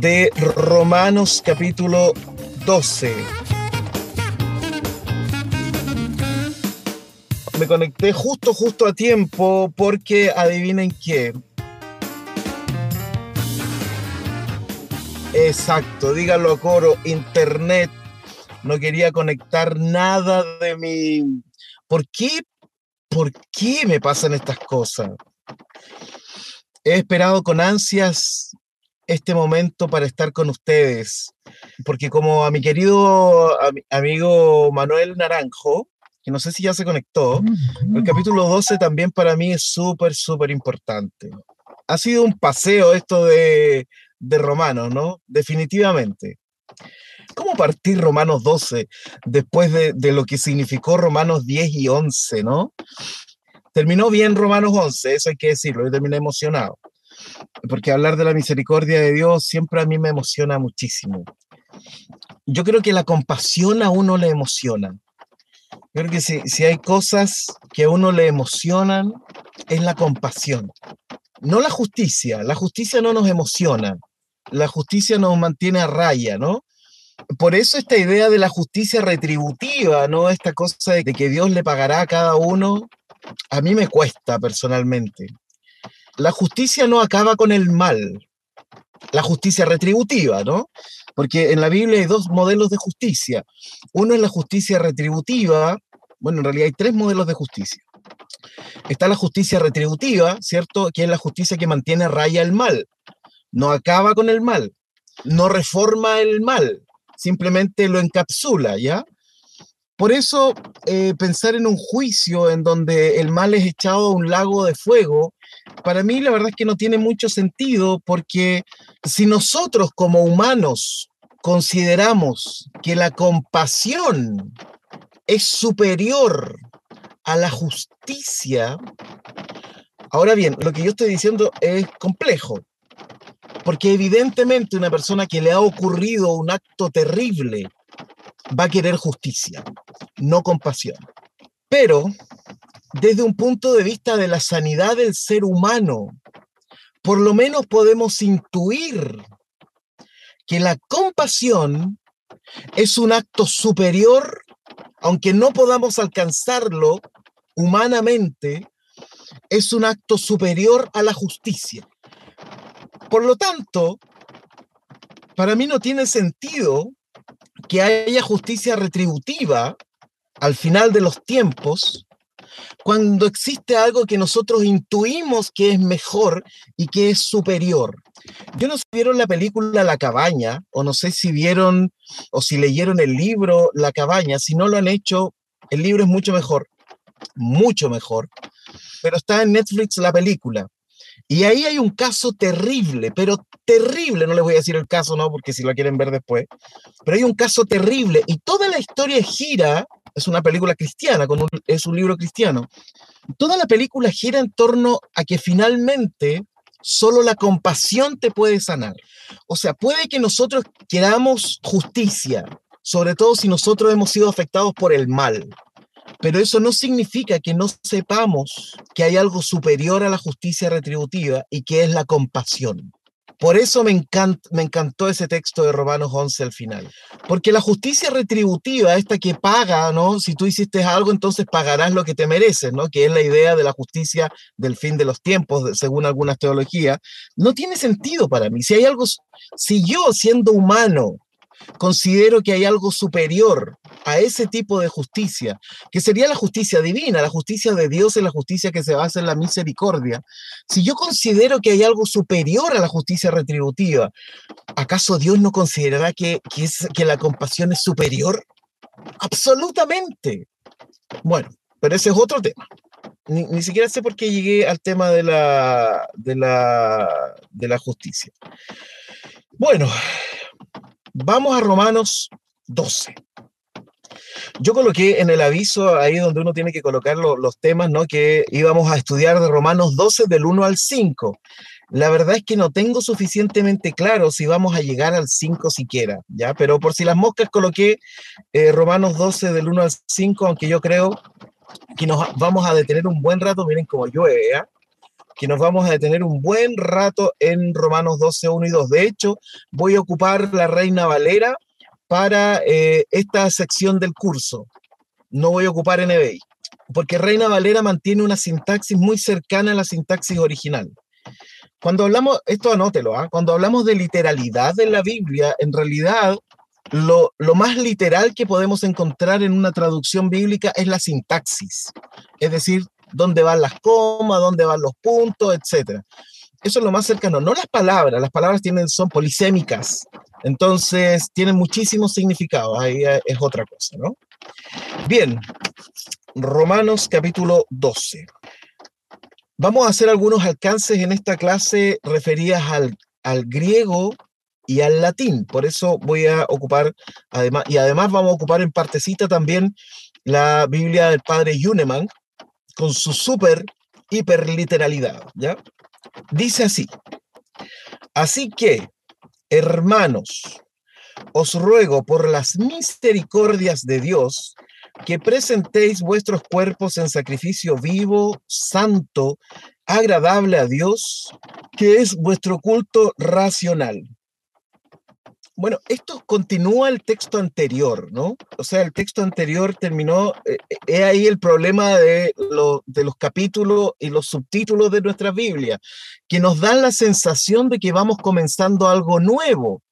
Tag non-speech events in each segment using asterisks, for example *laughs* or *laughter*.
de Romanos capítulo 12. Me conecté justo, justo a tiempo porque adivinen qué. Exacto, díganlo a coro, internet. No quería conectar nada de mi... ¿Por qué ¿por qué me pasan estas cosas? He esperado con ansias este momento para estar con ustedes, porque como a mi querido amigo Manuel Naranjo, que no sé si ya se conectó, el capítulo 12 también para mí es súper, súper importante. Ha sido un paseo esto de, de Romanos, ¿no? Definitivamente. ¿Cómo partir Romanos 12 después de, lo que significó Romanos 10 y 11, no? Terminó bien Romanos 11, eso hay que decirlo, yo terminé emocionado, porque hablar de la misericordia de Dios siempre a mí me emociona muchísimo. Yo creo que la compasión a uno le emociona. Creo que si, si hay cosas que a uno le emocionan, es la compasión. No la justicia, la justicia no nos emociona, la justicia nos mantiene a raya, ¿no? por eso esta idea de la justicia retributiva, ¿no? Esta cosa de que Dios le pagará a cada uno, a mí me cuesta personalmente. La justicia no acaba con el mal, la justicia retributiva, ¿no? Porque en la Biblia hay dos modelos de justicia. Uno es la justicia retributiva, bueno, en realidad hay tres modelos de justicia. Está la justicia retributiva, ¿cierto? Que es la justicia que mantiene a raya el mal. No acaba con el mal, no reforma el mal, simplemente lo encapsula, ¿ya? Por eso, eh, pensar en un juicio en donde el mal es echado a un lago de fuego, para mí la verdad es que no tiene mucho sentido porque si nosotros como humanos consideramos que la compasión es superior a la justicia, ahora bien, lo que yo estoy diciendo es complejo, porque evidentemente una persona que le ha ocurrido un acto terrible va a querer justicia, no compasión. Pero desde un punto de vista de la sanidad del ser humano, por lo menos podemos intuir que la compasión es un acto superior, aunque no podamos alcanzarlo humanamente, es un acto superior a la justicia. Por lo tanto, para mí no tiene sentido que haya justicia retributiva al final de los tiempos cuando existe algo que nosotros intuimos que es mejor y que es superior. Yo no sé si vieron la película La cabaña, o no sé si vieron o si leyeron el libro La cabaña, si no lo han hecho, el libro es mucho mejor, mucho mejor, pero está en Netflix la película. Y ahí hay un caso terrible, pero terrible, no les voy a decir el caso, no, porque si lo quieren ver después, pero hay un caso terrible y toda la historia gira, es una película cristiana, con es un libro cristiano, toda la película gira en torno a que finalmente solo la compasión te puede sanar. O sea, puede que nosotros queramos justicia, sobre todo si nosotros hemos sido afectados por el mal. Pero eso no significa que no sepamos que hay algo superior a la justicia retributiva y que es la compasión. Por eso me, encantó ese texto de Romanos 11 al final. Porque la justicia retributiva, esta que paga, ¿no? Si tú hiciste algo, entonces pagarás lo que te mereces, ¿no? Que es la idea de la justicia del fin de los tiempos, según algunas teologías, no tiene sentido para mí. Si hay algo, si yo siendo humano considero que hay algo superior a ese tipo de justicia, que sería la justicia divina, la justicia de Dios es la justicia que se basa en la misericordia. Si yo considero que hay algo superior a la justicia retributiva, ¿acaso Dios no considerará que, que la compasión es superior? Absolutamente. Bueno, pero ese es otro tema. Ni, siquiera sé por qué llegué al tema de la, de la, de la justicia. Bueno, vamos a Romanos 12. Yo coloqué en el aviso ahí donde uno tiene que colocar los temas, ¿no? Que íbamos a estudiar de Romanos 12 del 1 al 5. La verdad es que no tengo suficientemente claro si vamos a llegar al 5 siquiera, ¿ya? Pero por si las moscas coloqué eh, Romanos 12 del 1 al 5, aunque yo creo que nos vamos a detener un buen rato, miren cómo llueve, ¿ya? Que nos vamos a detener un buen rato en Romanos 12, 1 y 2. De hecho, voy a ocupar la Reina Valera para eh, esta sección del curso. No voy a ocupar NBI, porque Reina Valera mantiene una sintaxis muy cercana a la sintaxis original. Cuando hablamos, esto anótelo, ¿ah? cuando hablamos de literalidad en la Biblia, en realidad lo, lo, más literal que podemos encontrar en una traducción bíblica es la sintaxis, es decir, dónde van las comas, dónde van los puntos, etc. Eso es lo más cercano, no las palabras, las palabras tienen, son polisémicas, entonces tienen muchísimos significados, ahí es otra cosa, ¿no? Bien, Romanos capítulo 12. Vamos a hacer algunos alcances en esta clase referidas al, al griego y al latín. Por eso voy a ocupar, además, y además vamos a ocupar en partecita también la Biblia del padre Yuneman con su super hiperliteralidad, ¿ya? Dice así: Así que, hermanos, os ruego por las misericordias de Dios que presentéis vuestros cuerpos en sacrificio vivo, santo, agradable a Dios, que es vuestro culto racional. Bueno, esto continúa el texto anterior, ¿no? O sea, el texto anterior terminó, eh, eh, es ahí el problema de, de los capítulos y los subtítulos de nuestra Biblia, que nos dan la sensación de que vamos comenzando algo nuevo,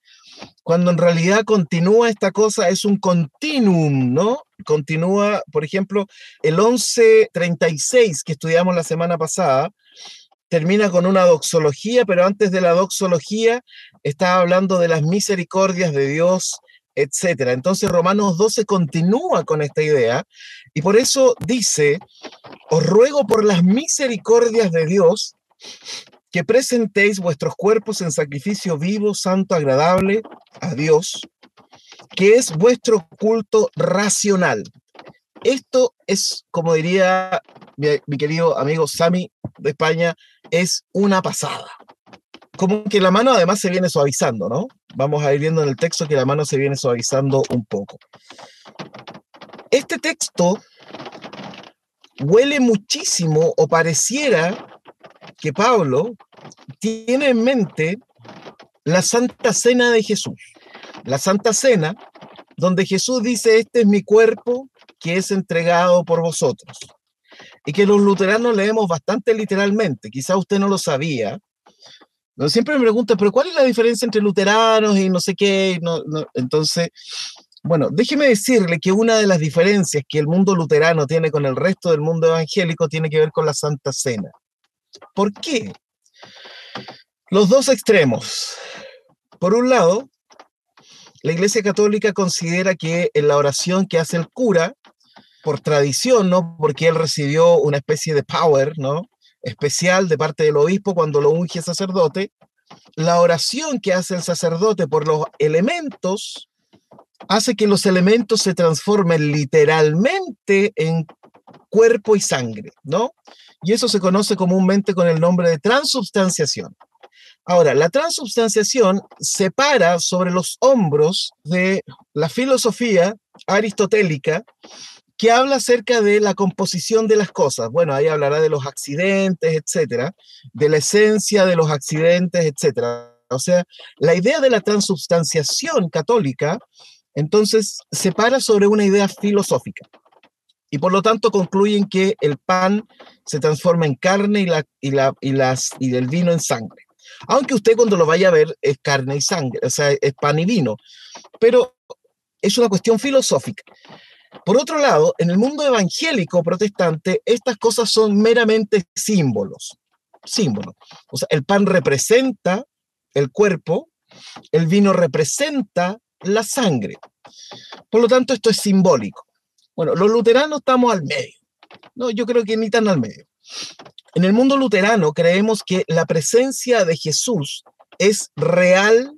cuando en realidad continúa esta cosa, es un continuum, ¿no? Continúa, por ejemplo, el 1136 que estudiamos la semana pasada, termina con una doxología, pero antes de la doxología estaba hablando de las misericordias de Dios, etcétera. Entonces Romanos 12 continúa con esta idea y por eso dice, os ruego por las misericordias de Dios que presentéis vuestros cuerpos en sacrificio vivo, santo, agradable a Dios, que es vuestro culto racional. Esto es, como diría mi, querido amigo Sami de España, es una pasada. Como que la mano además se viene suavizando, ¿no? Vamos a ir viendo en el texto que la mano se viene suavizando un poco. Este texto huele muchísimo o pareciera que Pablo tiene en mente la Santa Cena de Jesús. La Santa Cena, donde Jesús dice, este es mi cuerpo que es entregado por vosotros. Y que los luteranos leemos bastante literalmente, quizá usted no lo sabía. Siempre me pregunta, pero ¿cuál es la diferencia entre luteranos y no sé qué? Entonces, bueno, déjeme decirle que una de las diferencias que el mundo luterano tiene con el resto del mundo evangélico tiene que ver con la Santa Cena. ¿Por qué? Los dos extremos. Por un lado, la Iglesia Católica considera que en la oración que hace el cura, por tradición, ¿no? Porque él recibió una especie de power, ¿no? Especial de parte del obispo cuando lo unge sacerdote. La oración que hace el sacerdote por los elementos hace que los elementos se transformen literalmente en cuerpo y sangre, ¿no? Y eso se conoce comúnmente con el nombre de transubstanciación. Ahora, la transubstanciación se para sobre los hombros de la filosofía aristotélica que habla acerca de la composición de las cosas. Bueno, ahí hablará de los accidentes, etcétera, de la esencia de los accidentes, etcétera. O sea, la idea de la transubstanciación católica, entonces, se para sobre una idea filosófica. Y por lo tanto concluyen que el pan se transforma en carne y, y el vino en sangre. Aunque usted cuando lo vaya a ver es carne y sangre, o sea, es pan y vino. Pero es una cuestión filosófica. Por otro lado, en el mundo evangélico protestante, estas cosas son meramente símbolos. Símbolos. O sea, el pan representa el cuerpo, el vino representa la sangre. Por lo tanto, esto es simbólico. Bueno, los luteranos estamos al medio. No, yo creo que ni tan al medio. En el mundo luterano creemos que la presencia de Jesús es real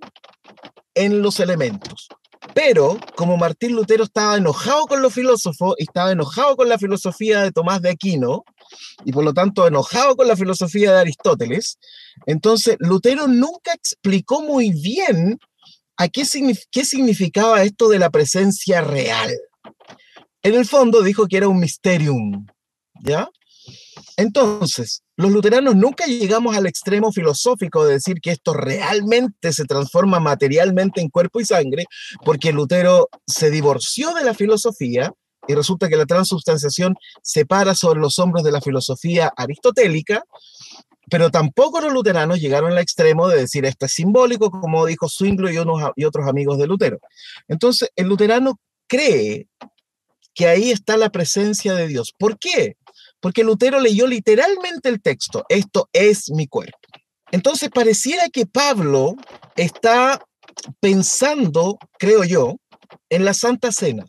en los elementos. Pero como Martín Lutero estaba enojado con los filósofos estaba enojado con la filosofía de Tomás de Aquino, y por lo tanto enojado con la filosofía de Aristóteles, entonces Lutero nunca explicó muy bien a qué, qué significaba esto de la presencia real. En el fondo dijo que era un mysterium, ¿ya? Entonces, los luteranos nunca llegamos al extremo filosófico de decir que esto realmente se transforma materialmente en cuerpo y sangre, porque Lutero se divorció de la filosofía y resulta que la transubstanciación se para sobre los hombros de la filosofía aristotélica, pero tampoco los luteranos llegaron al extremo de decir esto es simbólico, como dijo Zwingli y, y otros amigos de Lutero. Entonces, el luterano cree que ahí está la presencia de Dios. ¿Por qué? Porque Lutero leyó literalmente el texto, esto es mi cuerpo. Entonces pareciera que Pablo está pensando, creo yo, en la Santa Cena,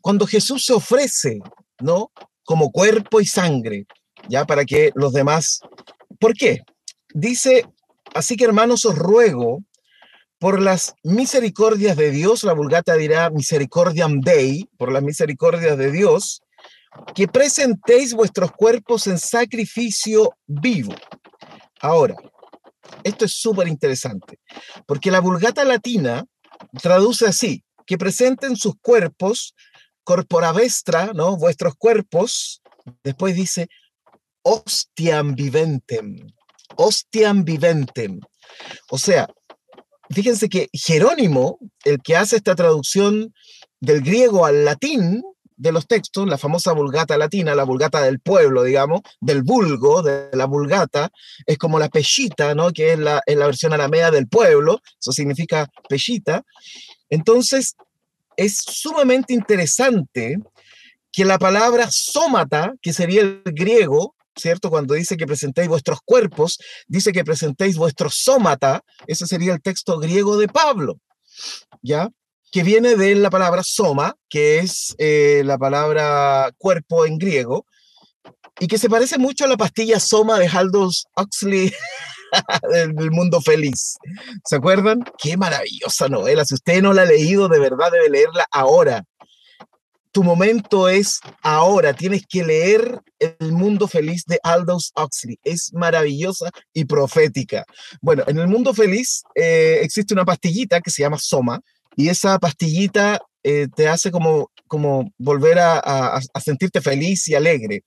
cuando Jesús se ofrece, ¿no? Como cuerpo y sangre, ya para que los demás... ¿Por qué? Dice, así que hermanos os ruego por las misericordias de Dios, la vulgata dirá misericordiam Dei, por las misericordias de Dios, que presentéis vuestros cuerpos en sacrificio vivo. Ahora, esto es súper interesante, porque la vulgata latina traduce así, que presenten sus cuerpos, corpora vestra, ¿no? Vuestros cuerpos, después dice, hostiam viventem, hostiam viventem. O sea, fíjense que Jerónimo, el que hace esta traducción del griego al latín, de los textos, la famosa vulgata latina, la vulgata del pueblo, digamos, del vulgo, de la vulgata, es como la pellita, ¿no? que es la, la versión aramea del pueblo, eso significa pellita. Entonces, es sumamente interesante que la palabra sómata, que sería el griego, ¿cierto? Cuando dice que presentéis vuestros cuerpos, dice que presentéis vuestro sómata, ese sería el texto griego de Pablo, ¿ya? Que viene de la palabra soma, que es eh, la palabra cuerpo en griego, y que se parece mucho a la pastilla soma de Aldous Huxley *laughs* del mundo feliz. ¿Se acuerdan? Qué maravillosa novela. Si usted no la ha leído, de verdad debe leerla ahora. Tu momento es ahora. Tienes que leer El mundo feliz de Aldous Huxley. Es maravillosa y profética. Bueno, en el mundo feliz eh, existe una pastillita que se llama Soma, y esa pastillita eh, te hace como, como volver a, sentirte feliz y alegre.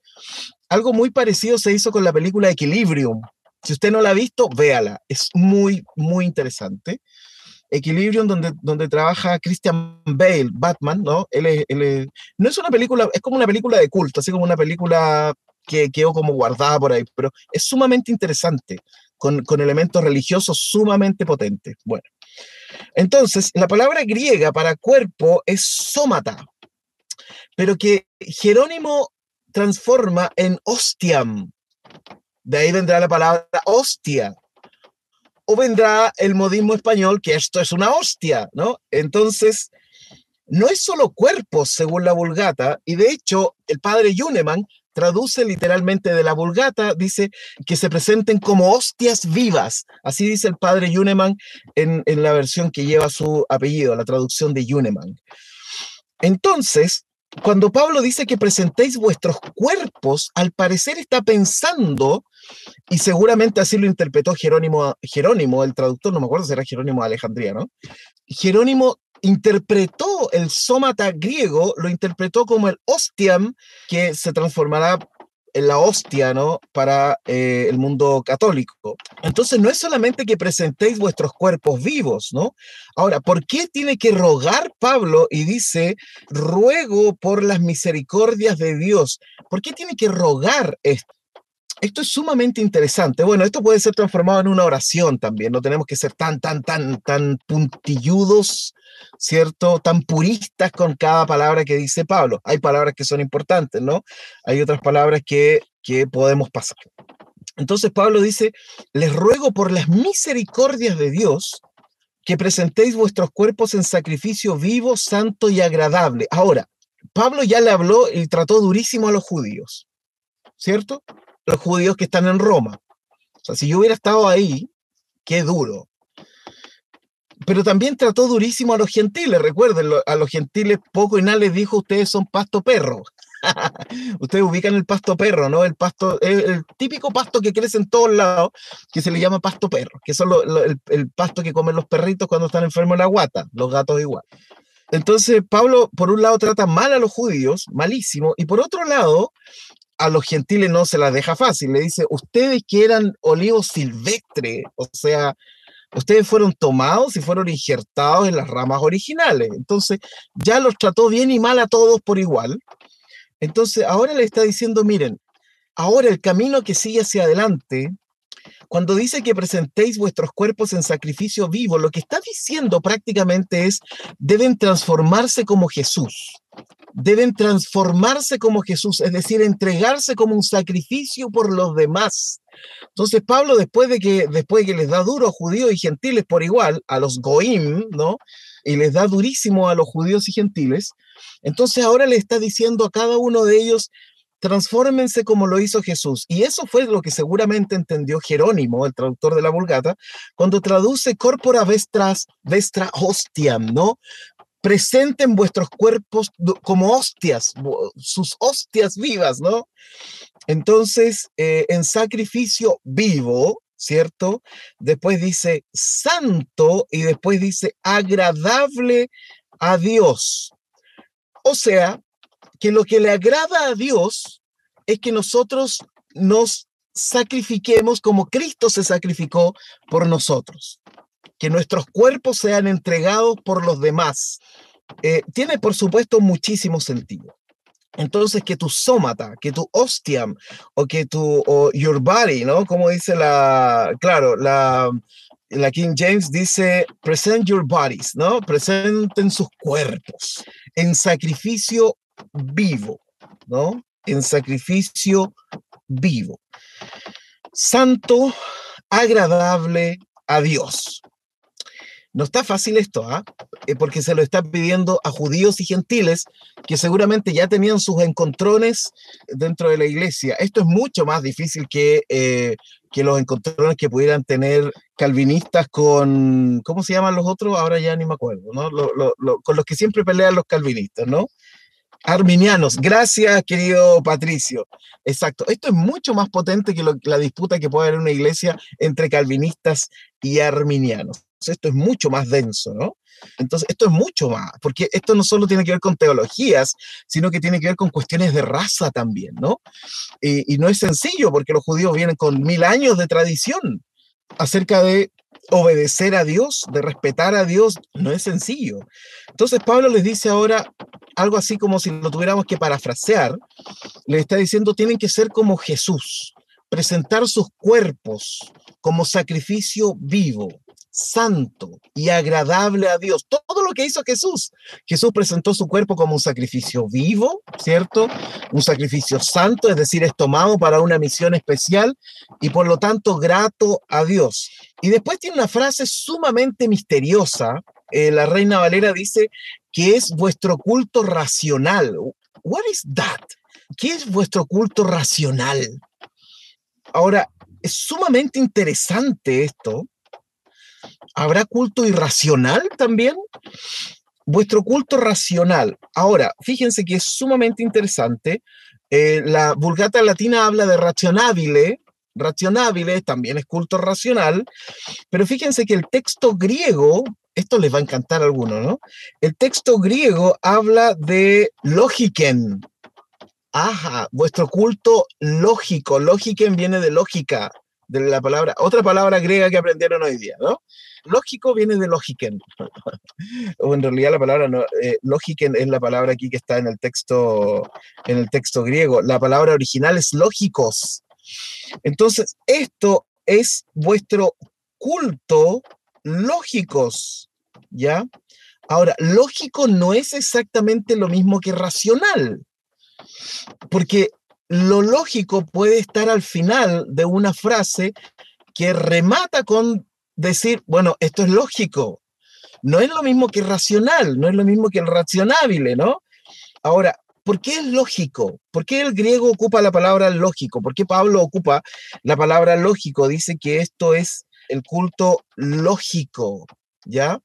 Algo muy parecido se hizo con la película Equilibrium. Si usted no la ha visto, véala. Es muy, muy interesante. Equilibrium, donde, donde trabaja Christian Bale, Batman, ¿no? Él, no es una película, es como una película de culto, así como una película que quedó como guardada por ahí, pero es sumamente interesante, con, con elementos religiosos sumamente potentes. Bueno, entonces, la palabra griega para cuerpo es sómata, pero que Jerónimo transforma en hostiam. De ahí vendrá la palabra hostia. O vendrá el modismo español que esto es una hostia, ¿no? Entonces, no es solo cuerpo, según la Vulgata, y de hecho, el padre Yuneman traduce literalmente de la Vulgata, dice que se presenten como hostias vivas. Así dice el padre Yuneman en, en la versión que lleva su apellido, la traducción de Yuneman. Entonces, cuando Pablo dice que presentéis vuestros cuerpos, al parecer está pensando, y seguramente así lo interpretó Jerónimo, Jerónimo, el traductor, no me acuerdo si era Jerónimo de Alejandría, ¿no? Jerónimo interpretó el sómata griego, lo interpretó como el ostiam, que se transformará en la hostia, ¿no? Para eh, el mundo católico. Entonces, no es solamente que presentéis vuestros cuerpos vivos, ¿no? Ahora, ¿por qué tiene que rogar Pablo y dice, ruego por las misericordias de Dios? ¿Por qué tiene que rogar esto? Esto es sumamente interesante. Bueno, esto puede ser transformado en una oración también. No tenemos que ser tan, tan, tan, tan puntilludos ¿cierto? Tan puristas con cada palabra que dice Pablo. Hay palabras que son importantes, ¿no? Hay otras palabras que, que podemos pasar. Entonces Pablo dice, les ruego por las misericordias de Dios que presentéis vuestros cuerpos en sacrificio vivo, santo y agradable. Ahora, Pablo ya le habló y trató durísimo a los judíos, ¿cierto? Los judíos que están en Roma. O sea, si yo hubiera estado ahí, qué duro. pero también trató durísimo a los gentiles, recuerden, a los gentiles poco y nada les dijo, ustedes son pasto perro. *laughs* Ustedes ubican el pasto perro, ¿no? El pasto, el, típico pasto que crece en todos lados, que se le llama pasto perro, que es el, el, pasto que comen los perritos cuando están enfermos en la guata, los gatos igual. Entonces, Pablo, por un lado, trata mal a los judíos, malísimo, y por otro lado, a los gentiles no se las deja fácil. Le dice, ustedes que eran olivos silvestres, o sea, ustedes fueron tomados y fueron injertados en las ramas originales. Entonces, ya los trató bien y mal a todos por igual. Entonces, ahora le está diciendo, miren, ahora el camino que sigue hacia adelante, cuando dice que presentéis vuestros cuerpos en sacrificio vivo, lo que está diciendo prácticamente es, deben transformarse como Jesús. Deben transformarse como Jesús, es decir, entregarse como un sacrificio por los demás. Entonces Pablo, después de que, después de que les da duro a judíos y gentiles por igual, a los goim, ¿no? Y les da durísimo a los judíos y gentiles, entonces ahora le está diciendo a cada uno de ellos, transfórmense como lo hizo Jesús. Y eso fue lo que seguramente entendió Jerónimo, el traductor de la Vulgata, cuando traduce corpora vestras, vestra hostiam, ¿no? Presenten vuestros cuerpos como hostias, sus hostias vivas, ¿no? Entonces, eh, en sacrificio vivo, ¿cierto? Después dice santo y después dice agradable a Dios. O sea, que lo que le agrada a Dios es que nosotros nos sacrifiquemos como Cristo se sacrificó por nosotros, que nuestros cuerpos sean entregados por los demás. Eh, tiene, por supuesto, muchísimo sentido. Entonces, que tu sómata, que tu ostiam, o que tu, o your body, ¿no? Como dice la, claro, la, la King James dice, present your bodies, ¿no? Presenten sus cuerpos en sacrificio vivo, ¿no? En sacrificio vivo. Santo, agradable a Dios. No está fácil esto, ¿ah? Eh, porque se lo está pidiendo a judíos y gentiles que seguramente ya tenían sus encontrones dentro de la iglesia. Esto es mucho más difícil que, eh, que los encontrones que pudieran tener calvinistas con, ¿cómo se llaman los otros? Ahora ya ni me acuerdo, ¿no? con los que siempre pelean los calvinistas, ¿no? Arminianos. Gracias, querido Patricio. Exacto. Esto es mucho más potente que la disputa que puede haber en una iglesia entre calvinistas y arminianos. Esto es mucho más denso, ¿no? Entonces, esto es mucho más, porque esto no solo tiene que ver con teologías, sino que tiene que ver con cuestiones de raza también, ¿no? Y, y no es sencillo, porque los judíos vienen con mil años de tradición acerca de obedecer a Dios, de respetar a Dios, no es sencillo. Entonces Pablo les dice ahora algo así como si lo tuviéramos que parafrasear, les está diciendo tienen que ser como Jesús, presentar sus cuerpos como sacrificio vivo, santo y agradable a Dios. Todo lo que hizo Jesús. Jesús presentó su cuerpo como un sacrificio vivo, ¿cierto? Un sacrificio santo, es decir, es tomado para una misión especial y por lo tanto grato a Dios. Y después tiene una frase sumamente misteriosa. Eh, la reina Valera dice que es vuestro culto racional. What is that? ¿Qué es vuestro culto racional? Ahora, es sumamente interesante esto, ¿Habrá culto irracional también? Vuestro culto racional. Ahora, fíjense que es sumamente interesante. Eh, la Vulgata Latina habla de racionabile, racionabile también es culto racional, pero fíjense que el texto griego, esto les va a encantar a algunos, ¿no? El texto griego habla de logiken. Ajá, vuestro culto lógico, logiken viene de lógica, de la palabra, otra palabra griega que aprendieron hoy día, ¿no? Lógico viene de logiken. *laughs* o en realidad la palabra no, eh, es la palabra aquí que está en el texto en el texto griego. La palabra original es lógicos. Entonces, esto es vuestro culto lógicos, ¿ya? Ahora, lógico no es exactamente lo mismo que racional, porque lo lógico puede estar al final de una frase que remata con decir, bueno, esto es lógico. No es lo mismo que racional, no es lo mismo que el racionable, ¿no? Ahora, ¿por qué es lógico? ¿Por qué el griego ocupa la palabra lógico? ¿Por qué Pablo ocupa la palabra lógico? Dice que esto es el culto lógico, ¿ya?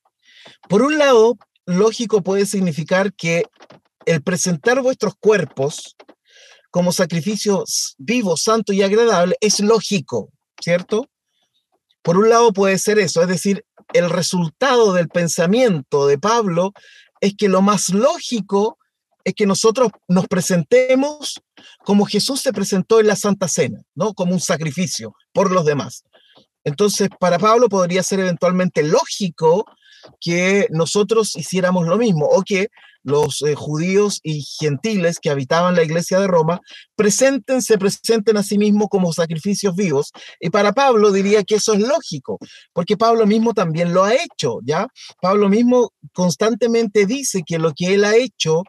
Por un lado, lógico puede significar que el presentar vuestros cuerpos como sacrificios vivos, santo y agradable es lógico, ¿cierto? Por un lado puede ser eso, es decir, el resultado del pensamiento de Pablo es que lo más lógico es que nosotros nos presentemos como Jesús se presentó en la Santa Cena, ¿no? Como un sacrificio por los demás. Entonces, para Pablo podría ser eventualmente lógico que nosotros hiciéramos lo mismo o que los eh, judíos y gentiles que habitaban la iglesia de Roma presenten, se presenten a sí mismos como sacrificios vivos. Y para Pablo diría que eso es lógico, porque Pablo mismo también lo ha hecho, ¿ya? Pablo mismo constantemente dice que lo que él ha hecho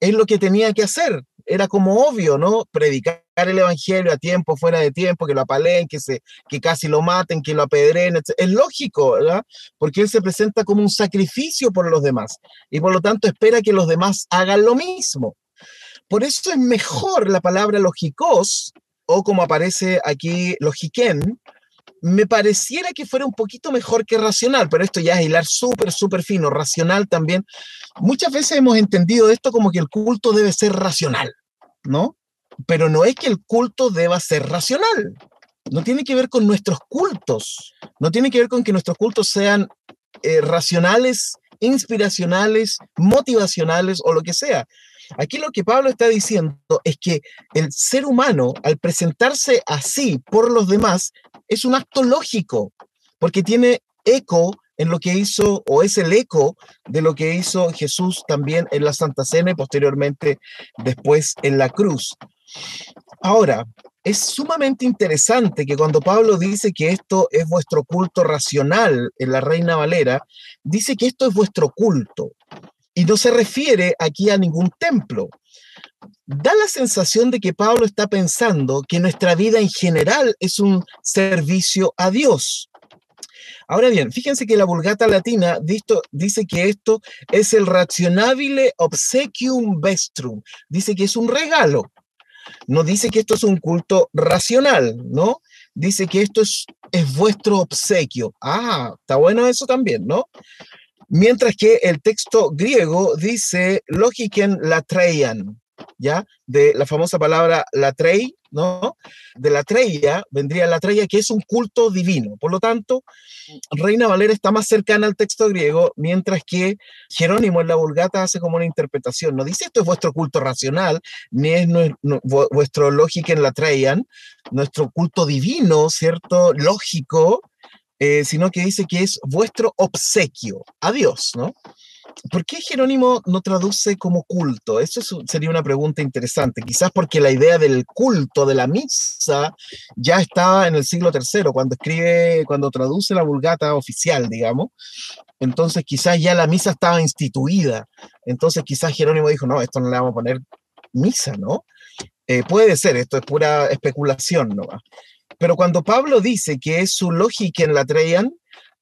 es lo que tenía que hacer era como obvio, ¿no? Predicar el evangelio a tiempo, fuera de tiempo, que lo apaleen, que, se, que casi lo maten, que lo apedreen, es lógico, ¿verdad? Porque él se presenta como un sacrificio por los demás y por lo tanto espera que los demás hagan lo mismo. Por eso es mejor la palabra logicos, o como aparece aquí logiquén, me pareciera que fuera un poquito mejor que racional, pero esto ya es hilar súper, súper fino, racional también. Muchas veces hemos entendido esto como que el culto debe ser racional, ¿no? Pero no es que el culto deba ser racional. No tiene que ver con nuestros cultos. No tiene que ver con que nuestros cultos sean eh, racionales, inspiracionales, motivacionales o lo que sea. Aquí lo que Pablo está diciendo es que el ser humano, al presentarse así por los demás, es un acto lógico, porque tiene eco en lo que hizo, o es el eco de lo que hizo Jesús también en la Santa Cena y posteriormente después en la cruz. Ahora, es sumamente interesante que cuando Pablo dice que esto es vuestro culto racional en la Reina Valera, dice que esto es vuestro culto. Y no se refiere aquí a ningún templo. Da la sensación de que Pablo está pensando que nuestra vida en general es un servicio a Dios. Ahora bien, fíjense que la Vulgata Latina dice que esto es el rationabile obsequium vestrum. Dice que es un regalo. No dice que esto es un culto racional, ¿no? Dice que esto es, es vuestro obsequio. Ah, está bueno eso también, ¿no? Mientras que el texto griego dice logiken latreian, ¿ya? De la famosa palabra latrei, ¿no? De la treia vendría la treia, que es un culto divino. Por lo tanto, Reina Valera está más cercana al texto griego, mientras que Jerónimo en la Vulgata hace como una interpretación. No dice esto es vuestro culto racional, ni es vuestro logiken latreian, nuestro culto divino, ¿cierto? Lógico, eh, sino que dice que es vuestro obsequio a Dios, ¿no? ¿Por qué Jerónimo no traduce como culto? Eso sería una pregunta interesante. Quizás porque la idea del culto, de la misa, ya estaba en el siglo III, cuando escribe, cuando traduce la vulgata oficial, digamos. Entonces quizás ya la misa estaba instituida. Entonces quizás Jerónimo dijo, no, esto no le vamos a poner misa, ¿no? Eh, puede ser, esto es pura especulación, ¿no? Pero cuando Pablo dice que es su lógica en la traían,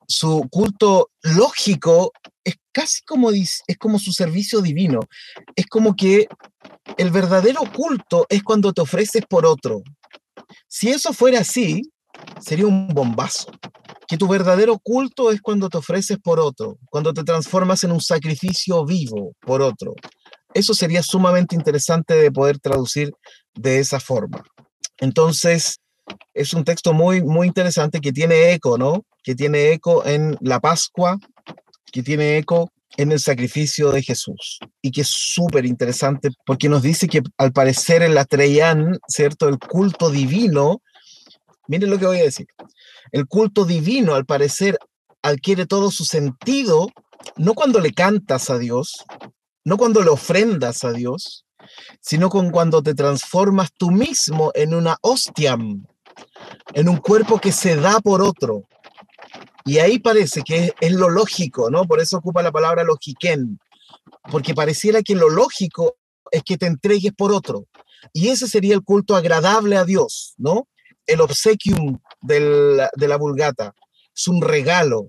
su culto lógico es casi como, es como su servicio divino. Es como que el verdadero culto es cuando te ofreces por otro. Si eso fuera así, sería un bombazo. Que tu verdadero culto es cuando te ofreces por otro, cuando te transformas en un sacrificio vivo por otro. Eso sería sumamente interesante de poder traducir de esa forma. Entonces, es un texto muy, muy interesante que tiene eco, ¿no? Que tiene eco en la Pascua, que tiene eco en el sacrificio de Jesús y que es súper interesante porque nos dice que al parecer en la Treyán, ¿cierto? El culto divino, miren lo que voy a decir, el culto divino al parecer adquiere todo su sentido, no cuando le cantas a Dios, no cuando le ofrendas a Dios, sino con cuando te transformas tú mismo en una hostiam, en un cuerpo que se da por otro. Y ahí parece que es, lo lógico, ¿no? Por eso ocupa la palabra logiquén, porque pareciera que lo lógico es que te entregues por otro. Y ese sería el culto agradable a Dios, ¿no? El obsequium de la vulgata. Es un regalo.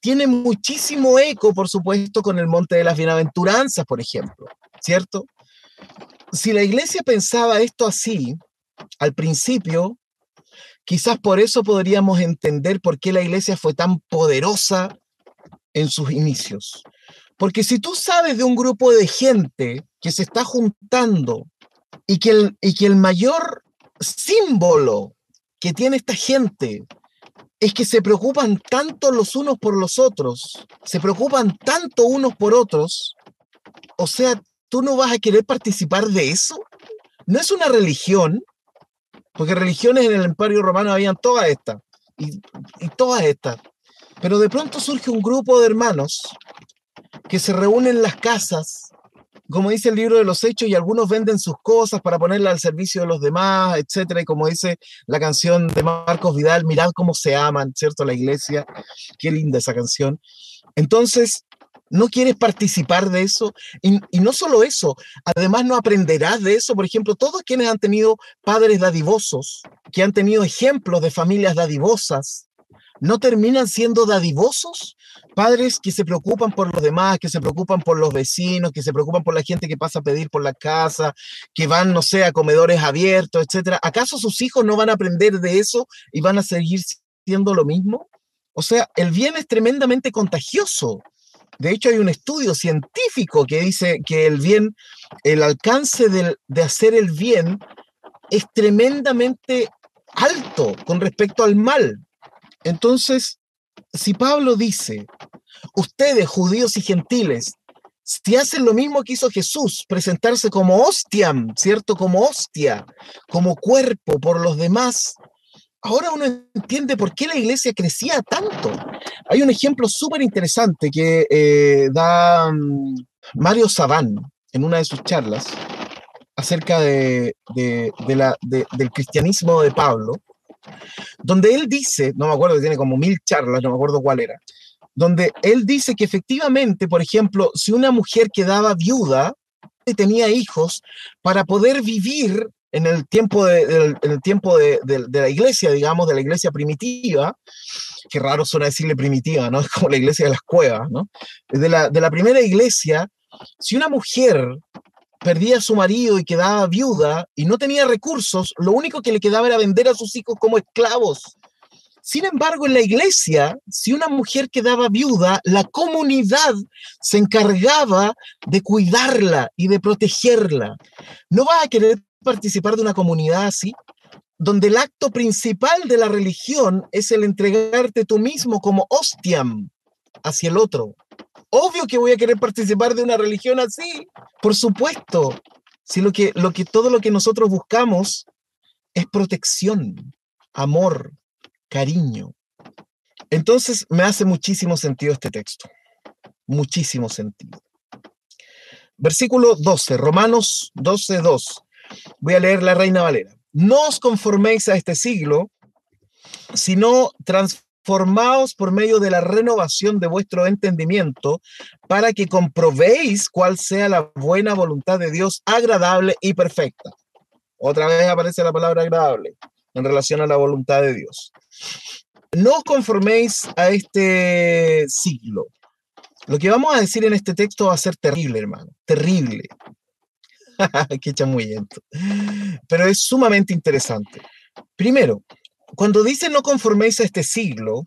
Tiene muchísimo eco, por supuesto, con el Monte de las Bienaventuranzas, por ejemplo, ¿cierto? Si la iglesia pensaba esto así, al principio, Quizás por eso podríamos entender por qué la iglesia fue tan poderosa en sus inicios. Porque si tú sabes de un grupo de gente que se está juntando y que el, y que el mayor símbolo que tiene esta gente es que se preocupan tanto los unos por los otros, se preocupan tanto unos por otros, o sea, tú no vas a querer participar de eso. No es una religión, porque religiones en el Imperio Romano habían todas estas, y, y todas estas. Pero de pronto surge un grupo de hermanos que se reúnen en las casas como dice el libro de los hechos, y algunos venden sus cosas para ponerlas al servicio de los demás, etcétera. Y como dice la canción de Marcos Vidal, mirad cómo se aman, ¿cierto? La iglesia. Qué linda esa canción. Entonces, no quieres participar de eso. Y, no solo eso, además no aprenderás de eso. Por ejemplo, todos quienes han tenido padres dadivosos, que han tenido ejemplos de familias dadivosas, no terminan siendo dadivosos padres que se preocupan por los demás, que se preocupan por los vecinos, que se preocupan por la gente que pasa a pedir por la casa, que van, no sé, a comedores abiertos, etcétera. ¿Acaso sus hijos no van a aprender de eso y van a seguir siendo lo mismo? O sea, el bien es tremendamente contagioso. De hecho, hay un estudio científico que dice que el bien, el alcance de, hacer el bien es tremendamente alto con respecto al mal. Entonces, si Pablo dice, ustedes, judíos y gentiles, si hacen lo mismo que hizo Jesús, presentarse como hostiam, ¿cierto? Como hostia, como cuerpo por los demás, ahora uno entiende por qué la iglesia crecía tanto. Hay un ejemplo súper interesante que eh, da um, Mario Sabán en una de sus charlas acerca de, del cristianismo de Pablo donde él dice, no me acuerdo, tiene como mil charlas, no me acuerdo cuál era, donde él dice que efectivamente, por ejemplo, si una mujer quedaba viuda y tenía hijos, para poder vivir en el tiempo, de, el tiempo de, de, de, la iglesia, digamos, de la iglesia primitiva, que raro suena decirle primitiva, ¿no? *laughs* Es como la iglesia de las cuevas, ¿no? De la, de la primera iglesia, si una mujer perdía a su marido y quedaba viuda y no tenía recursos, lo único que le quedaba era vender a sus hijos como esclavos. Sin embargo, en la iglesia, si una mujer quedaba viuda, la comunidad se encargaba de cuidarla y de protegerla. ¿No vas a querer participar de una comunidad así? Donde el acto principal de la religión es el entregarte tú mismo como hostiam hacia el otro. Obvio que voy a querer participar de una religión así, por supuesto. Si lo que, lo que todo lo que nosotros buscamos es protección, amor, cariño. Entonces me hace muchísimo sentido este texto. Muchísimo sentido. Versículo 12, Romanos 12, 2. Voy a leer la Reina Valera. No os conforméis a este siglo, sino transforméis formaos por medio de la renovación de vuestro entendimiento, para que comprobéis cuál sea la buena voluntad de Dios, agradable y perfecta. Otra vez aparece la palabra agradable en relación a la voluntad de Dios. No os conforméis a este siglo. Lo que vamos a decir en este texto va a ser terrible, hermano. Terrible. *laughs* Qué chamuyento. Pero es sumamente interesante. Primero, cuando dice no conforméis a este siglo,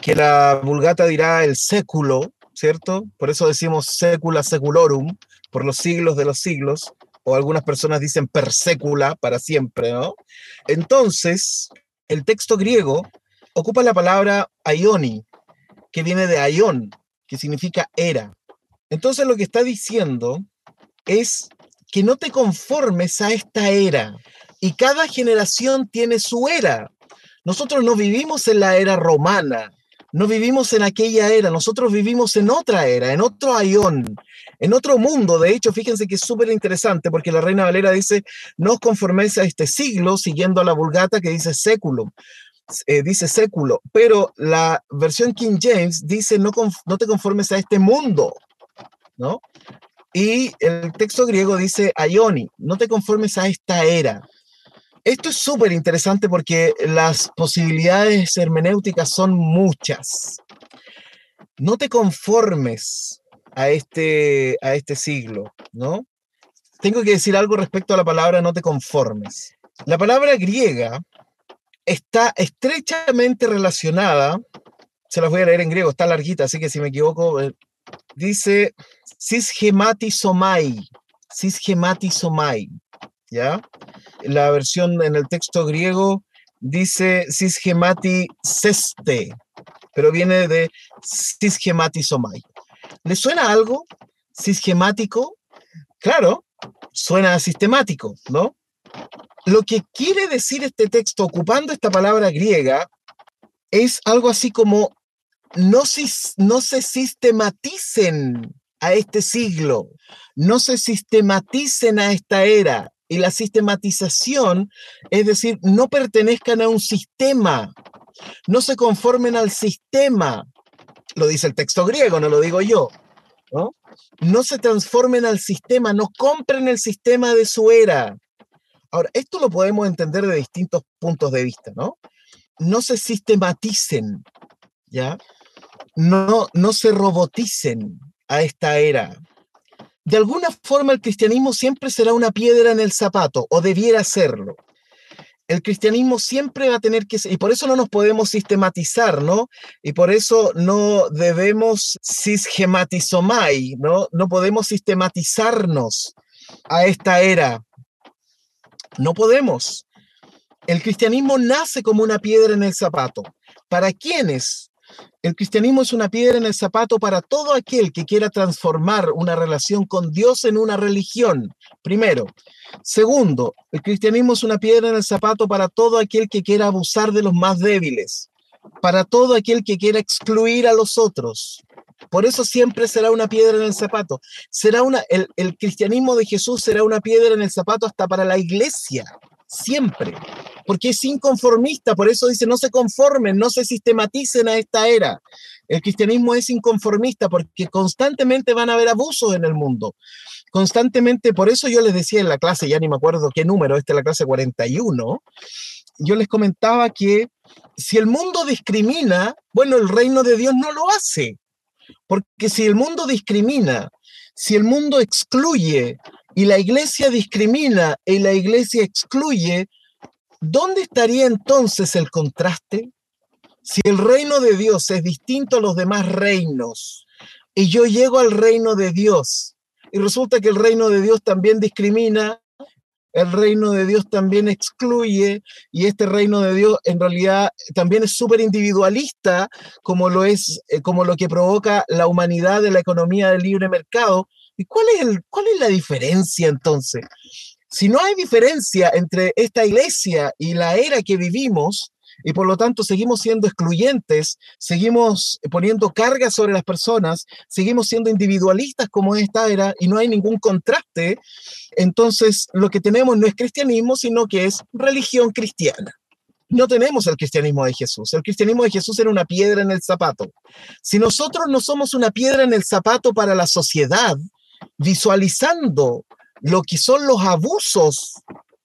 que la vulgata dirá el século, ¿cierto? Por eso decimos sécula seculorum, por los siglos de los siglos, o algunas personas dicen per sécula, para siempre, ¿no? Entonces, el texto griego ocupa la palabra aioni, que viene de aion, que significa era. Entonces lo que está diciendo es que no te conformes a esta era. Y cada generación tiene su era. Nosotros no vivimos en la era romana, no vivimos en aquella era, nosotros vivimos en otra era, en otro ayón, en otro mundo. De hecho, fíjense que es súper interesante porque la Reina Valera dice, no os conforméis a este siglo, siguiendo la vulgata que dice século. Eh, dice século, pero la versión King James dice no, no te conformes a este mundo, ¿no? Y el texto griego dice aioni, no te conformes a esta era. Esto es súper interesante porque las posibilidades hermenéuticas son muchas. No te conformes a este, a este siglo, ¿no? Tengo que decir algo respecto a la palabra no te conformes. La palabra griega está estrechamente relacionada se las voy a leer en griego, está larguita, así que si me equivoco, eh, dice cisgematizomai, cisgematizomai, ¿ya? La versión en el texto griego dice cisgemati seste, pero viene de cisgematizomai. ¿Le suena algo? ¿Cisgemático? Claro, suena sistemático, ¿no? Lo que quiere decir este texto ocupando esta palabra griega es algo así como no, no se sistematicen a este siglo, no se sistematicen a esta era. Y la sistematización es decir, no pertenezcan a un sistema, no se conformen al sistema. Lo dice el texto griego, no lo digo yo. ¿no? no se transformen al sistema, no compren el sistema de su era. Ahora, esto lo podemos entender de distintos puntos de vista, ¿no? No se sistematicen, ¿ya? No, no se roboticen a esta era. De alguna forma el cristianismo siempre será una piedra en el zapato, o debiera serlo el cristianismo siempre va a tener que, y por eso no nos podemos sistematizar, ¿no? Y por eso no debemos cisgematizomai, ¿no? No podemos sistematizarnos a esta era. No podemos. El cristianismo nace como una piedra en el zapato. ¿Para quiénes? El cristianismo es una piedra en el zapato para todo aquel que quiera transformar una relación con Dios en una religión, primero. Segundo, el cristianismo es una piedra en el zapato para todo aquel que quiera abusar de los más débiles, para todo aquel que quiera excluir a los otros. Por eso siempre será una piedra en el zapato. Será una, el, el cristianismo de Jesús será una piedra en el zapato hasta para la iglesia, siempre porque es inconformista, por eso dice, no se conformen, no se sistematicen a esta era. El cristianismo es inconformista porque constantemente van a haber abusos en el mundo. Constantemente, por eso yo les decía en la clase, ya ni me acuerdo qué número, esta es la clase 41, yo les comentaba que si el mundo discrimina, bueno, el reino de Dios no lo hace. Porque si el mundo discrimina, si el mundo excluye y la iglesia discrimina y la iglesia excluye, ¿Dónde estaría entonces el contraste? Si el reino de Dios es distinto a los demás reinos y yo llego al reino de Dios y resulta que el reino de Dios también discrimina, el reino de Dios también excluye y este reino de Dios en realidad también es súper individualista como lo es eh, como lo que provoca la humanidad de la economía del libre mercado. ¿Y cuál es, el, cuál es la diferencia entonces? Si no hay diferencia entre esta iglesia y la era que vivimos, y por lo tanto seguimos siendo excluyentes, seguimos poniendo cargas sobre las personas, seguimos siendo individualistas como esta era y no hay ningún contraste, entonces lo que tenemos no es cristianismo, sino que es religión cristiana. No tenemos el cristianismo de Jesús. El cristianismo de Jesús era una piedra en el zapato. Si nosotros no somos una piedra en el zapato para la sociedad, visualizando lo que son los abusos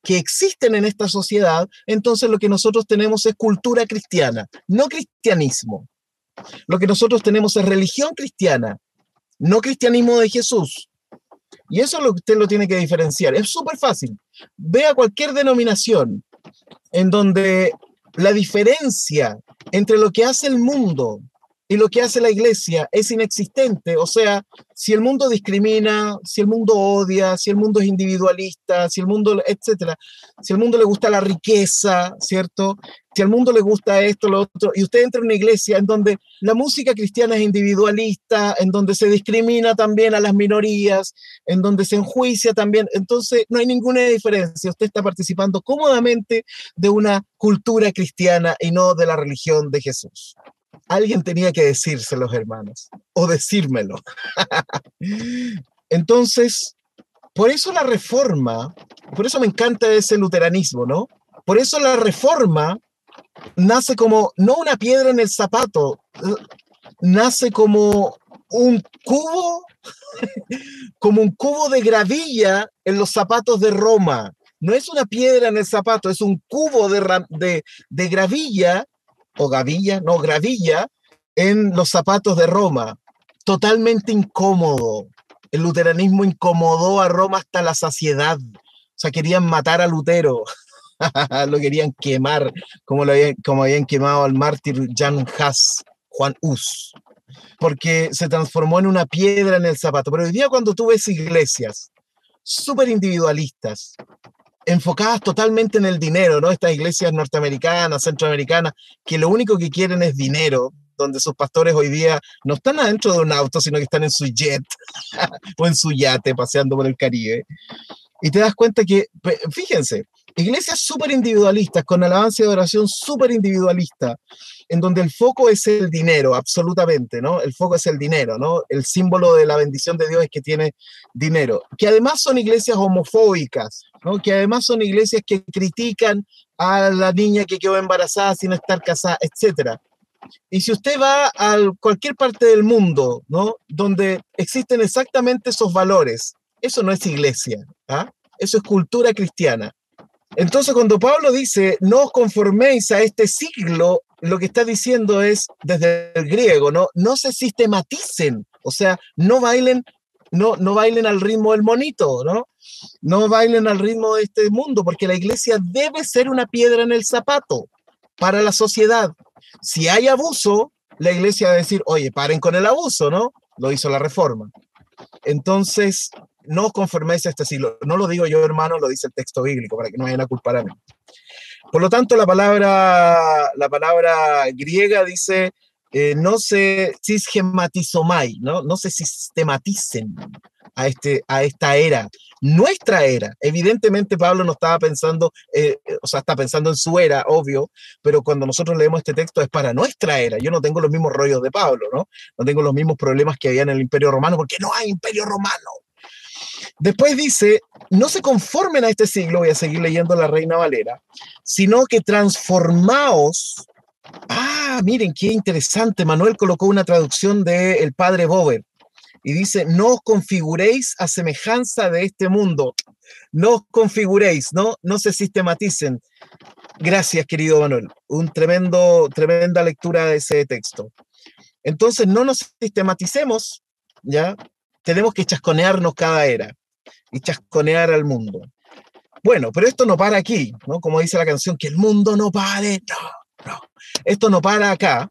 que existen en esta sociedad, entonces lo que nosotros tenemos es cultura cristiana, no cristianismo. Lo que nosotros tenemos es religión cristiana, no cristianismo de Jesús. Y eso es lo que usted lo tiene que diferenciar. Es súper fácil. Vea cualquier denominación en donde la diferencia entre lo que hace el mundo y lo que hace la iglesia es inexistente. O sea, si el mundo discrimina, si el mundo odia, si el mundo es individualista, si el mundo, etcétera, si el mundo le gusta la riqueza, ¿cierto? Si al mundo le gusta esto, lo otro, y usted entra en una iglesia en donde la música cristiana es individualista, en donde se discrimina también a las minorías, en donde se enjuicia también, entonces no hay ninguna diferencia. Usted está participando cómodamente de una cultura cristiana y no de la religión de Jesús. Alguien tenía que decírselo, hermanos, o decírmelo. *laughs* Entonces, por eso la reforma, por eso me encanta ese luteranismo, ¿no? Por eso la reforma nace como, no una piedra en el zapato, nace como un cubo, *laughs* como un cubo de gravilla en los zapatos de Roma. No es una piedra en el zapato, es un cubo de, de, de gravilla o gavilla, no, gravilla, en los zapatos de Roma. Totalmente incómodo. El luteranismo incomodó a Roma hasta la saciedad. O sea, querían matar a Lutero. *laughs* lo querían quemar, como, lo habían, como habían quemado al mártir Jan Hus, Juan Hus, porque se transformó en una piedra en el zapato. Pero hoy día cuando tú ves iglesias súper individualistas, enfocadas totalmente en el dinero, ¿no? Estas iglesias norteamericanas, centroamericanas, que lo único que quieren es dinero, donde sus pastores hoy día no están adentro de un auto, sino que están en su jet *laughs* o en su yate paseando por el Caribe. Y te das cuenta que, fíjense, iglesias súper individualistas, con alabanza y adoración súper individualista, en donde el foco es el dinero, absolutamente, ¿no? El foco es el dinero, ¿no? El símbolo de la bendición de Dios es que tiene dinero. Que además son iglesias homofóbicas, ¿no? Que además son iglesias que critican a la niña que quedó embarazada sin estar casada, etcétera. Y si usted va a cualquier parte del mundo, ¿no? Donde existen exactamente esos valores, eso no es iglesia, ¿ah? Eso es cultura cristiana. Entonces, cuando Pablo dice, no os conforméis a este siglo, lo que está diciendo es, desde el griego, ¿no? No se sistematicen, o sea, no bailen, no, no bailen al ritmo del monito, ¿no? No bailen al ritmo de este mundo, porque la iglesia debe ser una piedra en el zapato para la sociedad. Si hay abuso, la iglesia va a decir, oye, paren con el abuso, ¿no? Lo hizo la reforma. Entonces, no conforméis a este siglo. No lo digo yo, hermano, lo dice el texto bíblico, para que no vayan a culpar a mí. Por lo tanto, la palabra, la palabra griega dice, eh, no se sistematizomai, ¿no? no se sistematicen a, este, a esta era, nuestra era. Evidentemente Pablo no estaba pensando, eh, o sea, está pensando en su era, obvio, pero cuando nosotros leemos este texto es para nuestra era. Yo no tengo los mismos rollos de Pablo, ¿no? No tengo los mismos problemas que había en el Imperio Romano, porque no hay Imperio Romano. Después dice, no se conformen a este siglo, voy a seguir leyendo la Reina Valera, sino que transformaos. Ah, miren, qué interesante. Manuel colocó una traducción de El Padre Bober y dice, no os configuréis a semejanza de este mundo. No os configuréis, ¿no? No se sistematicen. Gracias, querido Manuel. Un tremendo, tremenda lectura de ese texto. Entonces, no nos sistematicemos, ¿ya? Tenemos que chasconearnos cada era y chasconear al mundo. Bueno, pero esto no para aquí, ¿no? Como dice la canción, que el mundo no pare, no, no. Esto no para acá.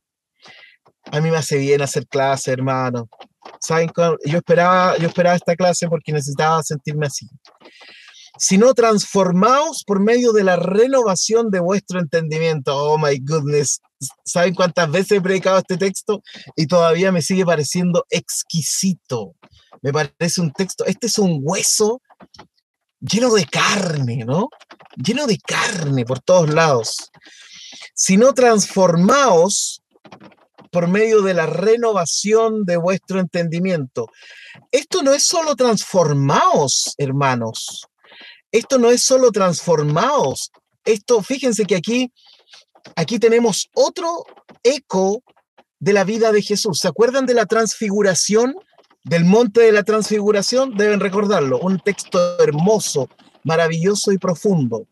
A mí me hace bien hacer clase, hermano. ¿Saben? Yo esperaba, yo esperaba esta clase porque necesitaba sentirme así. Sino transformaos por medio de la renovación de vuestro entendimiento. Oh my goodness. ¿Saben cuántas veces he predicado este texto? Y todavía me sigue pareciendo exquisito me parece un texto, este es un hueso lleno de carne, ¿no? Lleno de carne por todos lados. Sino transformaos por medio de la renovación de vuestro entendimiento. Esto no es solo transformaos, hermanos. Esto no es solo transformaos. Esto, fíjense que aquí, aquí tenemos otro eco de la vida de Jesús. ¿Se acuerdan de la transfiguración? del Monte de la Transfiguración, deben recordarlo, un texto hermoso, maravilloso y profundo.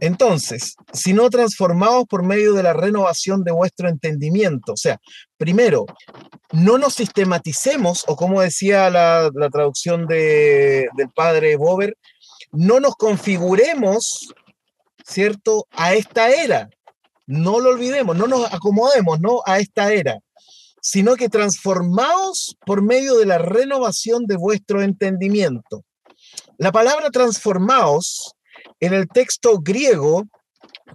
Entonces, si no transformados por medio de la renovación de vuestro entendimiento, o sea, primero, no nos sistematicemos, o como decía la, traducción del padre Bober, no nos configuremos, ¿cierto?, a esta era. No lo olvidemos, no nos acomodemos, ¿no?, a esta era sino que transformaos por medio de la renovación de vuestro entendimiento. La palabra transformaos en el texto griego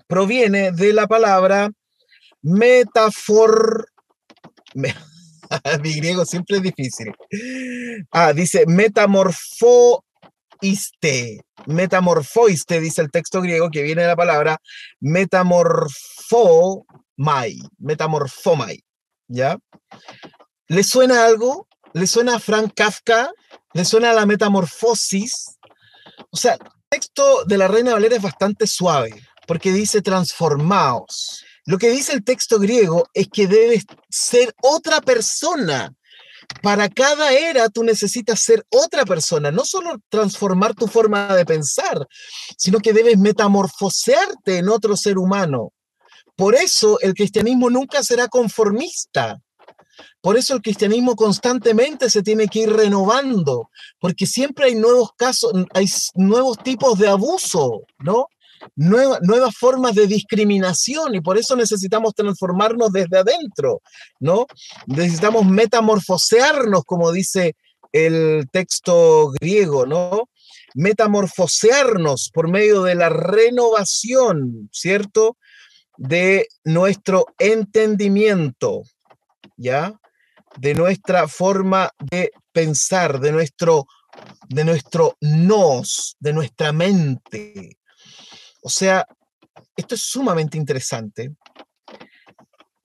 proviene de la palabra metafor. *laughs* Mi griego siempre es difícil. Ah, dice metamorfoiste. Metamorfoiste, dice el texto griego, que viene de la palabra metamorfomai. Metamorfomai. ¿ya? ¿Le suena algo? ¿Le suena a Frank Kafka? ¿Le suena a la metamorfosis? O sea, el texto de la Reina Valera es bastante suave, porque dice transformaos. Lo que dice el texto griego es que debes ser otra persona. Para cada era tú necesitas ser otra persona, no solo transformar tu forma de pensar, sino que debes metamorfosearte en otro ser humano. Por eso el cristianismo nunca será conformista. Por eso el cristianismo constantemente se tiene que ir renovando, porque siempre hay nuevos casos, hay nuevos tipos de abuso, ¿no? Nuevas formas de discriminación y por eso necesitamos transformarnos desde adentro, ¿no? Necesitamos metamorfosearnos, como dice el texto griego, ¿no? Metamorfosearnos por medio de la renovación, ¿cierto? De nuestro entendimiento, ¿ya? De nuestra forma de pensar, de nuestro, de nuestro nos, de nuestra mente. O sea, esto es sumamente interesante.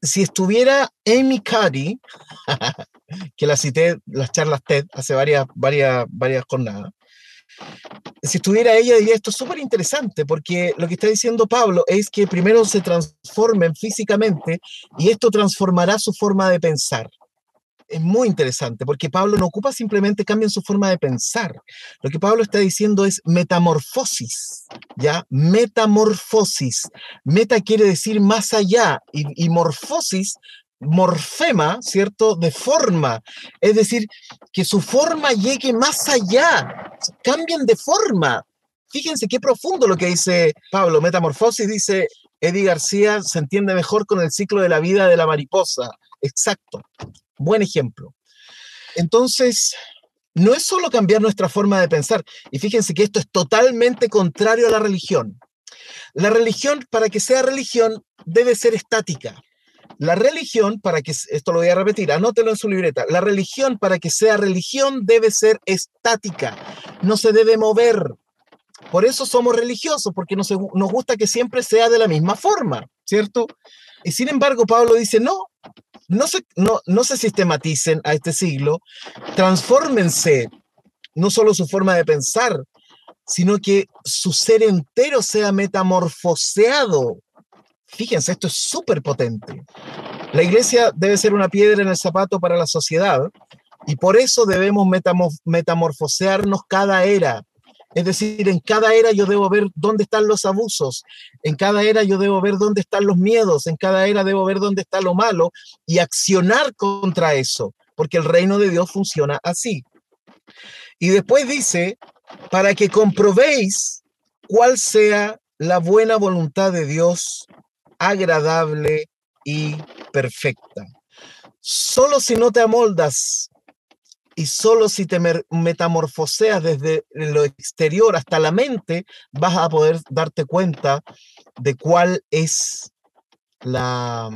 Si estuviera Amy Cuddy, *laughs* que la cité las charlas TED hace varias, varias, varias jornadas, si estuviera ella diría esto es súper interesante porque lo que está diciendo Pablo es que primero se transformen físicamente y esto transformará su forma de pensar es muy interesante porque Pablo no ocupa simplemente cambian su forma de pensar. Lo que Pablo está diciendo es metamorfosis, ¿ya? Metamorfosis. Meta quiere decir más allá y, y morfosis, morfema, ¿cierto? De forma. Es decir, que su forma llegue más allá. Cambien de forma. Fíjense qué profundo lo que dice Pablo. Metamorfosis dice Eddie García se entiende mejor con el ciclo de la vida de la mariposa. Exacto. Buen ejemplo. Entonces, no es solo cambiar nuestra forma de pensar, y fíjense que esto es totalmente contrario a la religión. La religión, para que sea religión, debe ser estática. La religión, para que, esto lo voy a repetir, anótelo en su libreta, la religión, para que sea religión, debe ser estática, no se debe mover. Por eso somos religiosos, porque nos, nos gusta que siempre sea de la misma forma, ¿cierto? Y sin embargo, Pablo dice, no, no se, no, no se sistematicen a este siglo, transfórmense no solo su forma de pensar, sino que su ser entero sea metamorfoseado. Fíjense, esto es súper potente. La iglesia debe ser una piedra en el zapato para la sociedad y por eso debemos metamorfosearnos cada era, es decir, en cada era yo debo ver dónde están los abusos, en cada era yo debo ver dónde están los miedos, en cada era debo ver dónde está lo malo y accionar contra eso, porque el reino de Dios funciona así. Y después dice, para que comprobéis cuál sea la buena voluntad de Dios, agradable y perfecta. Solo si no te amoldas y solo si te metamorfoseas desde lo exterior hasta la mente, vas a poder darte cuenta de cuál es la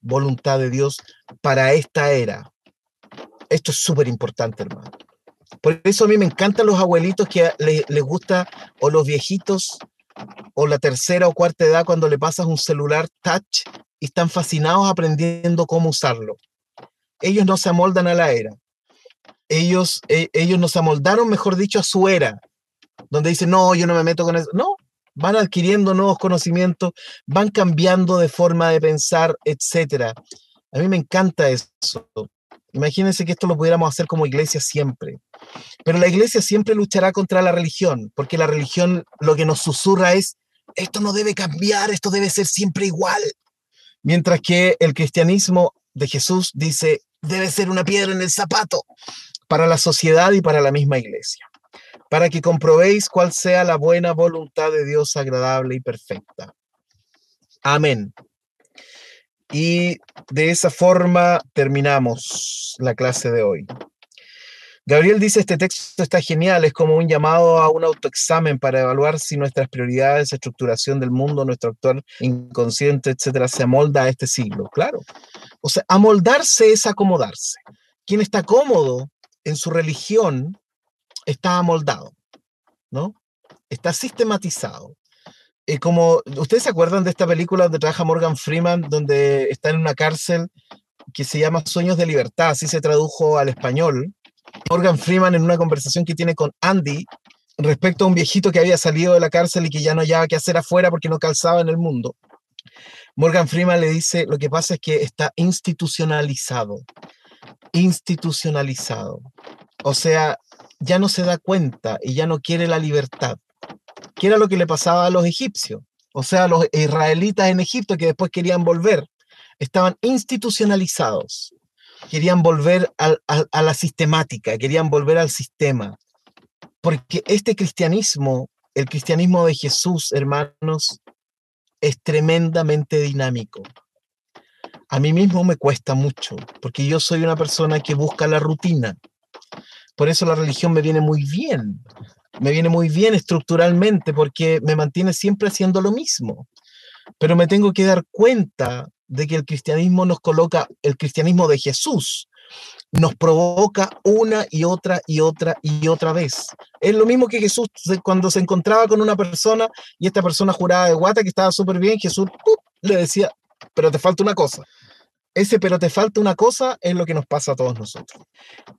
voluntad de Dios para esta era. Esto es súper importante, hermano. Por eso a mí me encantan los abuelitos que les, les gusta, o los viejitos, o la tercera o cuarta edad, cuando le pasas un celular touch y están fascinados aprendiendo cómo usarlo. Ellos no se amoldan a la era ellos, e, ellos nos amoldaron, mejor dicho, a su era, donde dicen, no, yo no me meto con eso. No, van adquiriendo nuevos conocimientos, van cambiando de forma de pensar, etc. A mí me encanta eso. Imagínense que esto lo pudiéramos hacer como iglesia siempre. Pero la iglesia siempre luchará contra la religión, porque la religión lo que nos susurra es, esto no debe cambiar, esto debe ser siempre igual. Mientras que el cristianismo de Jesús dice, debe ser una piedra en el zapato para la sociedad y para la misma iglesia, para que comprobéis cuál sea la buena voluntad de Dios agradable y perfecta. Amén. Y de esa forma terminamos la clase de hoy. Gabriel dice, este texto está genial, es como un llamado a un autoexamen para evaluar si nuestras prioridades, estructuración del mundo, nuestro actual inconsciente, etcétera, se amolda a este siglo. Claro. O sea, amoldarse es acomodarse. Quien está cómodo en su religión está amoldado, ¿no? Está sistematizado. Y como ustedes se acuerdan de esta película donde trabaja Morgan Freeman, donde está en una cárcel que se llama Sueños de Libertad, así se tradujo al español. Morgan Freeman en una conversación que tiene con Andy respecto a un viejito que había salido de la cárcel y que ya no hallaba qué hacer afuera porque no calzaba en el mundo. Morgan Freeman le dice, lo que pasa es que está institucionalizado institucionalizado. O sea, ya no se da cuenta y ya no quiere la libertad. ¿Qué era lo que le pasaba a los egipcios? O sea, los israelitas en Egipto que después querían volver, estaban institucionalizados. Querían volver a, la sistemática, querían volver al sistema. Porque este cristianismo el cristianismo de Jesús, hermanos, es tremendamente dinámico. A mí mismo me cuesta mucho, porque yo soy una persona que busca la rutina. Por eso la religión me viene muy bien, me viene muy bien estructuralmente, porque me mantiene siempre haciendo lo mismo. Pero me tengo que dar cuenta de que el cristianismo nos coloca, el cristianismo de Jesús, nos provoca una y otra y otra y otra vez. Es lo mismo que Jesús cuando se encontraba con una persona y esta persona juraba de guata que estaba súper bien, Jesús le decía, pero te falta una cosa. Ese pero te falta una cosa es lo que nos pasa a todos nosotros.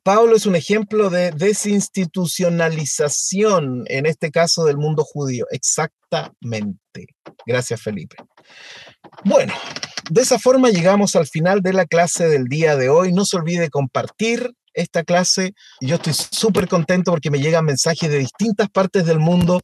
Pablo es un ejemplo de desinstitucionalización, en este caso del mundo judío. Exactamente. Gracias, Felipe. Bueno, de esa forma llegamos al final de la clase del día de hoy. No se olvide compartir esta clase. Yo estoy súper contento porque me llegan mensajes de distintas partes del mundo,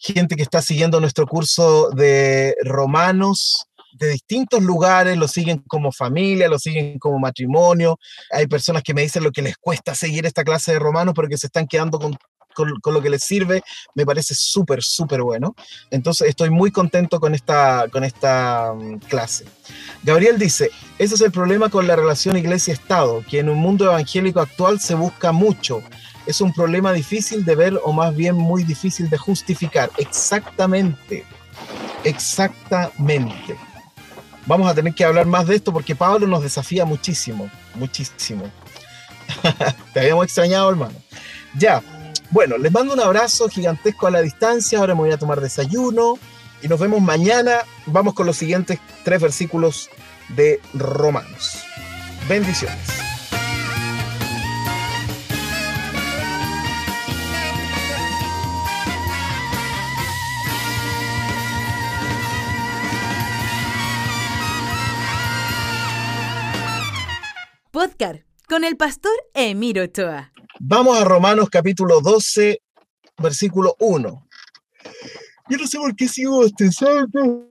gente que está siguiendo nuestro curso de romanos de distintos lugares, lo siguen como familia, lo siguen como matrimonio. Hay personas que me dicen lo que les cuesta seguir esta clase de romanos, pero que se están quedando con, con, lo que les sirve. Me parece súper, súper bueno. Entonces estoy muy contento con esta, con esta mm, clase. Gabriel dice, ese es el problema con la relación iglesia-estado, que en un mundo evangélico actual se busca mucho. Es un problema difícil de ver o más bien muy difícil de justificar. Exactamente. Exactamente vamos a tener que hablar más de esto porque Pablo nos desafía muchísimo, muchísimo. *laughs* Te habíamos extrañado, hermano. Ya, bueno, les mando un abrazo gigantesco a la distancia. Ahora me voy a tomar desayuno y nos vemos mañana. Vamos con los siguientes tres versículos de Romanos. Bendiciones. Con el pastor Emiro Ochoa. Vamos a Romanos capítulo 12, versículo 1. Yo no sé por qué sigo bostezando.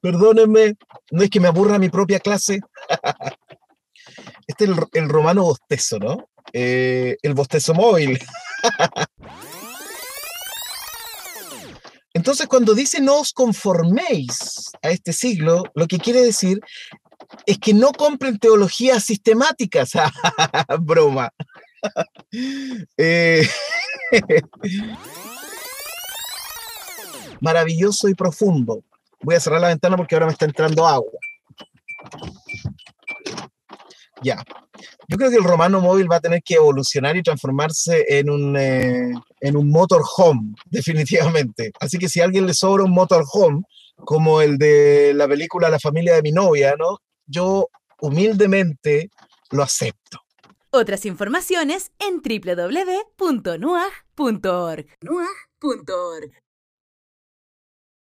Perdónenme, no es que me aburra mi propia clase. *laughs* Este es el, romano bostezo, ¿no? Eh, el bostezo móvil. *laughs* Entonces, cuando dice no os conforméis a este siglo, lo que quiere decir es que no compren teologías sistemáticas. *laughs* Broma. *laughs* Eh, *laughs* maravilloso y profundo. Voy a cerrar la ventana porque ahora me está entrando agua. Ya. Yo creo que el romano móvil va a tener que evolucionar y transformarse en un, eh, en un motorhome, definitivamente. Así que si a alguien le sobra un motorhome, como el de la película La familia de mi novia, ¿no? yo humildemente lo acepto. Otras informaciones en www.nuag.org.